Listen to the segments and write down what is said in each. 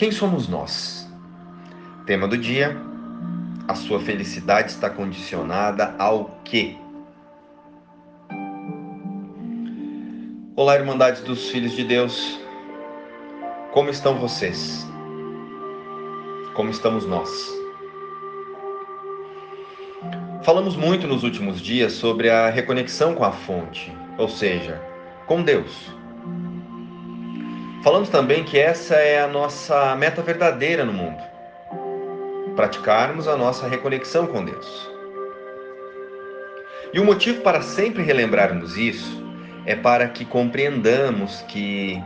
Quem somos nós? Tema do dia: a sua felicidade está condicionada ao quê? Olá, Irmandade dos Filhos de Deus. Como estão vocês? Como estamos nós? Falamos muito nos últimos dias sobre a reconexão com a fonte, ou seja, com Deus. Falamos também que essa é a nossa meta verdadeira no mundo. Praticarmos a nossa reconexão com Deus. E o motivo para sempre relembrarmos isso é para que compreendamos que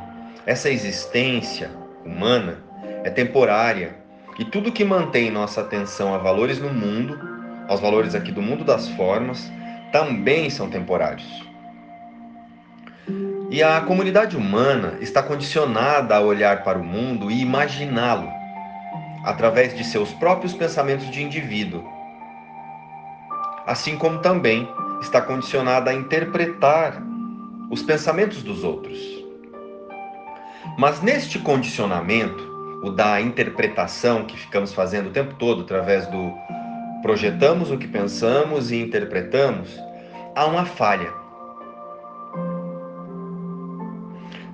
essa existência humana é temporária e tudo que mantém nossa atenção a valores no mundo, aos valores aqui do mundo das formas, também são temporários. E a comunidade humana está condicionada a olhar para o mundo e imaginá-lo através de seus próprios pensamentos de indivíduo. Assim como também está condicionada a interpretar os pensamentos dos outros. Mas neste condicionamento, o da interpretação que ficamos fazendo o tempo todo através do projetamos o que pensamos e interpretamos, há uma falha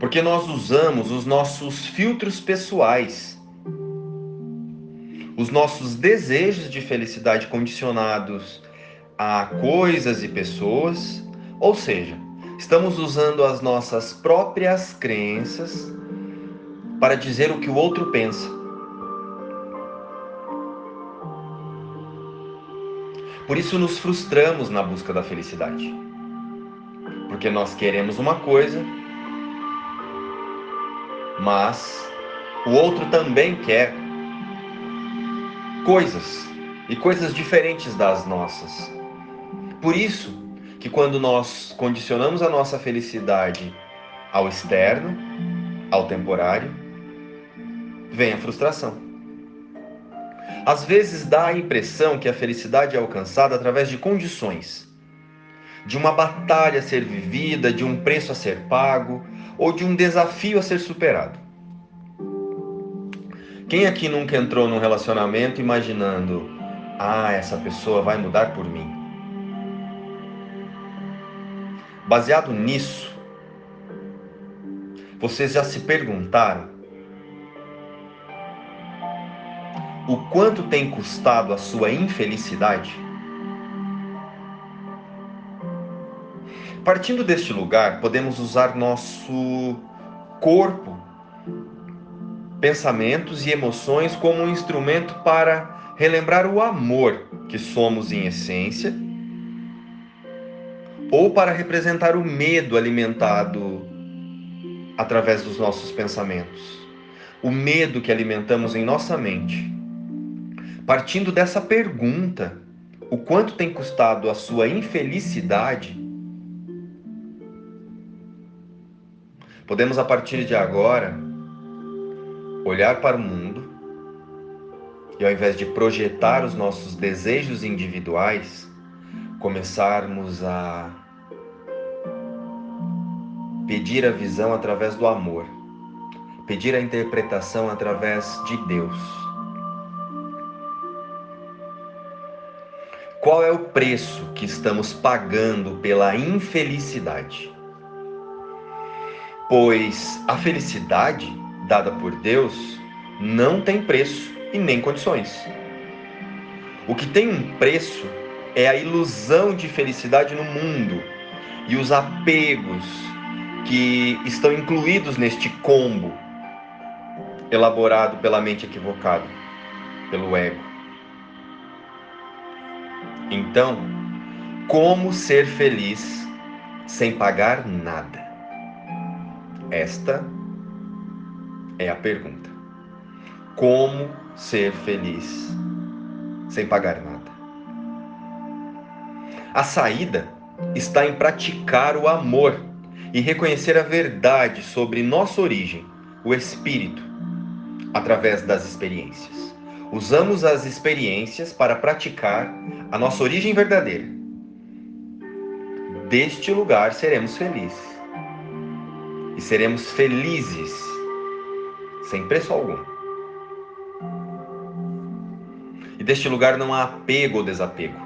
porque nós usamos os nossos filtros pessoais, os nossos desejos de felicidade condicionados a coisas e pessoas, ou seja, estamos usando as nossas próprias crenças para dizer o que o outro pensa. Por isso nos frustramos na busca da felicidade. Porque nós queremos uma coisa mas o outro também quer coisas e coisas diferentes das nossas. Por isso que quando nós condicionamos a nossa felicidade ao externo, ao temporário, vem a frustração. Às vezes dá a impressão que a felicidade é alcançada através de condições, de uma batalha a ser vivida, de um preço a ser pago, ou de um desafio a ser superado. Quem aqui nunca entrou num relacionamento imaginando, ah, essa pessoa vai mudar por mim? Baseado nisso, vocês já se perguntaram o quanto tem custado a sua infelicidade? Partindo deste lugar, podemos usar nosso corpo, pensamentos e emoções como um instrumento para relembrar o amor que somos em essência, ou para representar o medo alimentado através dos nossos pensamentos, o medo que alimentamos em nossa mente. Partindo dessa pergunta, o quanto tem custado a sua infelicidade? Podemos, a partir de agora, olhar para o mundo e, ao invés de projetar os nossos desejos individuais, começarmos a pedir a visão através do amor, pedir a interpretação através de Deus. Qual é o preço que estamos pagando pela infelicidade? Pois a felicidade dada por Deus não tem preço e nem condições. O que tem um preço é a ilusão de felicidade no mundo e os apegos que estão incluídos neste combo elaborado pela mente equivocada, pelo ego. Então, como ser feliz sem pagar nada? Esta é a pergunta. Como ser feliz sem pagar nada? A saída está em praticar o amor e reconhecer a verdade sobre nossa origem, o espírito, através das experiências. Usamos as experiências para praticar a nossa origem verdadeira. Deste lugar seremos felizes e seremos felizes sem preço algum. Neste lugar não há apego ou desapego.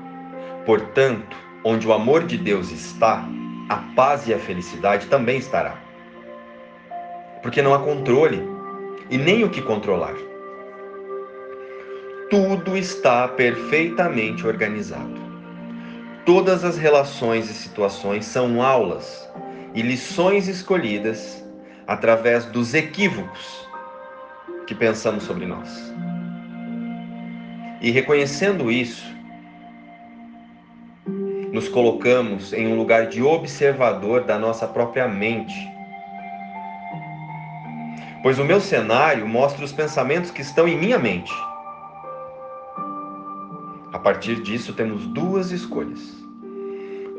Portanto, onde o amor de Deus está, a paz e a felicidade também estará. Porque não há controle e nem o que controlar. Tudo está perfeitamente organizado. Todas as relações e situações são aulas e lições escolhidas através dos equívocos que pensamos sobre nós. E reconhecendo isso, nos colocamos em um lugar de observador da nossa própria mente. Pois o meu cenário mostra os pensamentos que estão em minha mente. A partir disso, temos duas escolhas: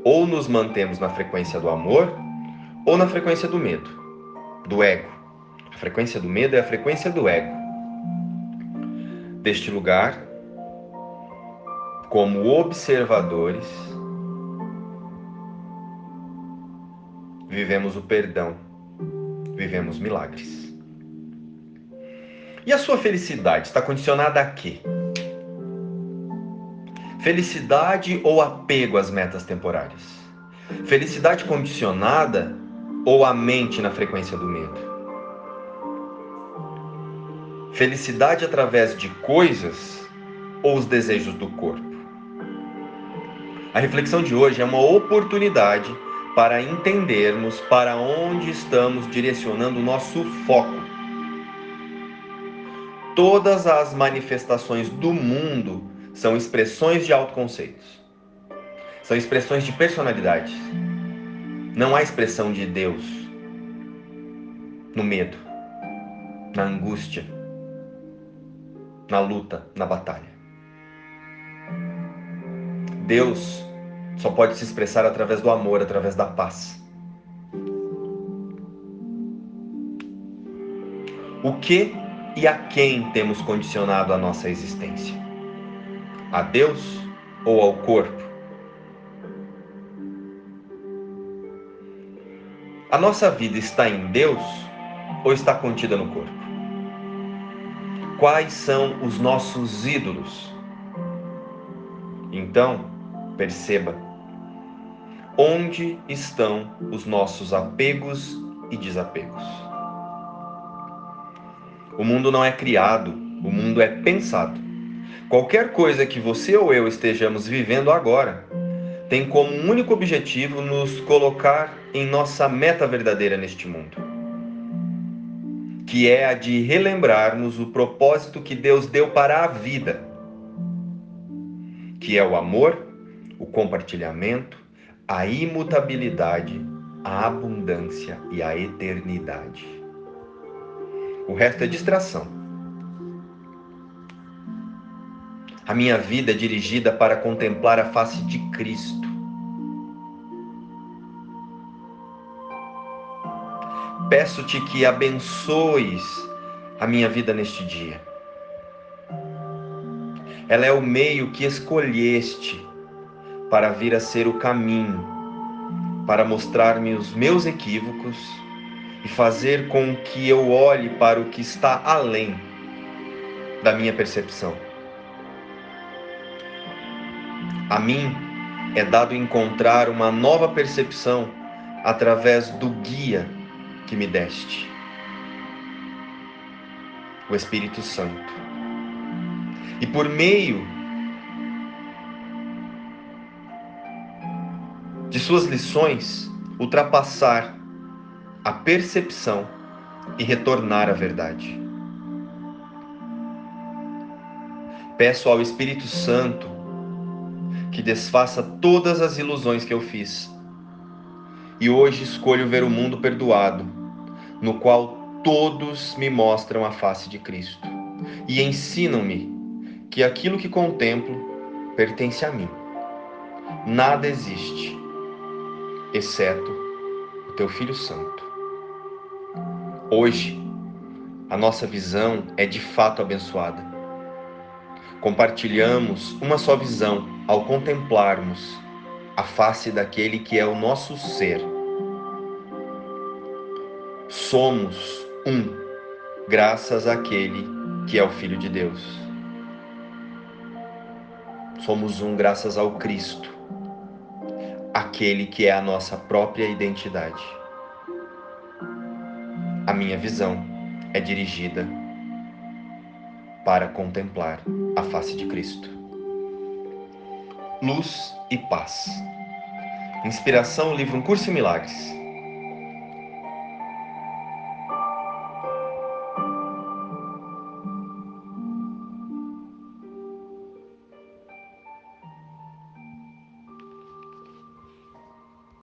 ou nos mantemos na frequência do amor, ou na frequência do medo, do ego. A frequência do medo é a frequência do ego. Deste lugar, como observadores, vivemos o perdão, vivemos milagres. E a sua felicidade está condicionada a quê? Felicidade ou apego às metas temporárias? Felicidade condicionada ou a mente na frequência do medo? Felicidade através de coisas ou os desejos do corpo? A reflexão de hoje é uma oportunidade para entendermos para onde estamos direcionando o nosso foco. Todas as manifestações do mundo são expressões de autoconceitos. São expressões de personalidade. Não há expressão de Deus no medo, na angústia, na luta, na batalha. Deus só pode se expressar através do amor, através da paz. O que e a quem temos condicionado a nossa existência? A Deus ou ao corpo? A nossa vida está em Deus ou está contida no corpo? Quais são os nossos ídolos? Então, Perceba onde estão os nossos apegos e desapegos. O mundo não é criado, o mundo é pensado. Qualquer coisa que você ou eu estejamos vivendo agora tem como único objetivo nos colocar em nossa meta verdadeira neste mundo, que é a de relembrarmos o propósito que Deus deu para a vida, que é o amor o compartilhamento, a imutabilidade, a abundância e a eternidade. O resto é distração. A minha vida é dirigida para contemplar a face de Cristo. Peço-te que abençoes a minha vida neste dia. Ela é o meio que escolheste para vir a ser o caminho, para mostrar-me os meus equívocos e fazer com que eu olhe para o que está além da minha percepção. A mim é dado encontrar uma nova percepção através do guia que me deste, o Espírito Santo. E por meio de suas lições, ultrapassar a percepção e retornar à verdade. Peço ao Espírito Santo que desfaça todas as ilusões que eu fiz. E hoje escolho ver o mundo perdoado, no qual todos me mostram a face de Cristo e ensinam-me que aquilo que contemplo pertence a mim. Nada existe exceto o teu Filho Santo. Hoje, a nossa visão é de fato abençoada. Compartilhamos uma só visão ao contemplarmos a face daquele que é o nosso ser. Somos um, graças àquele que é o Filho de Deus. Somos um graças ao Cristo, aquele que é a nossa própria identidade. A minha visão é dirigida para contemplar a face de Cristo. Luz e paz. Inspiração, livro Um Curso em Milagres.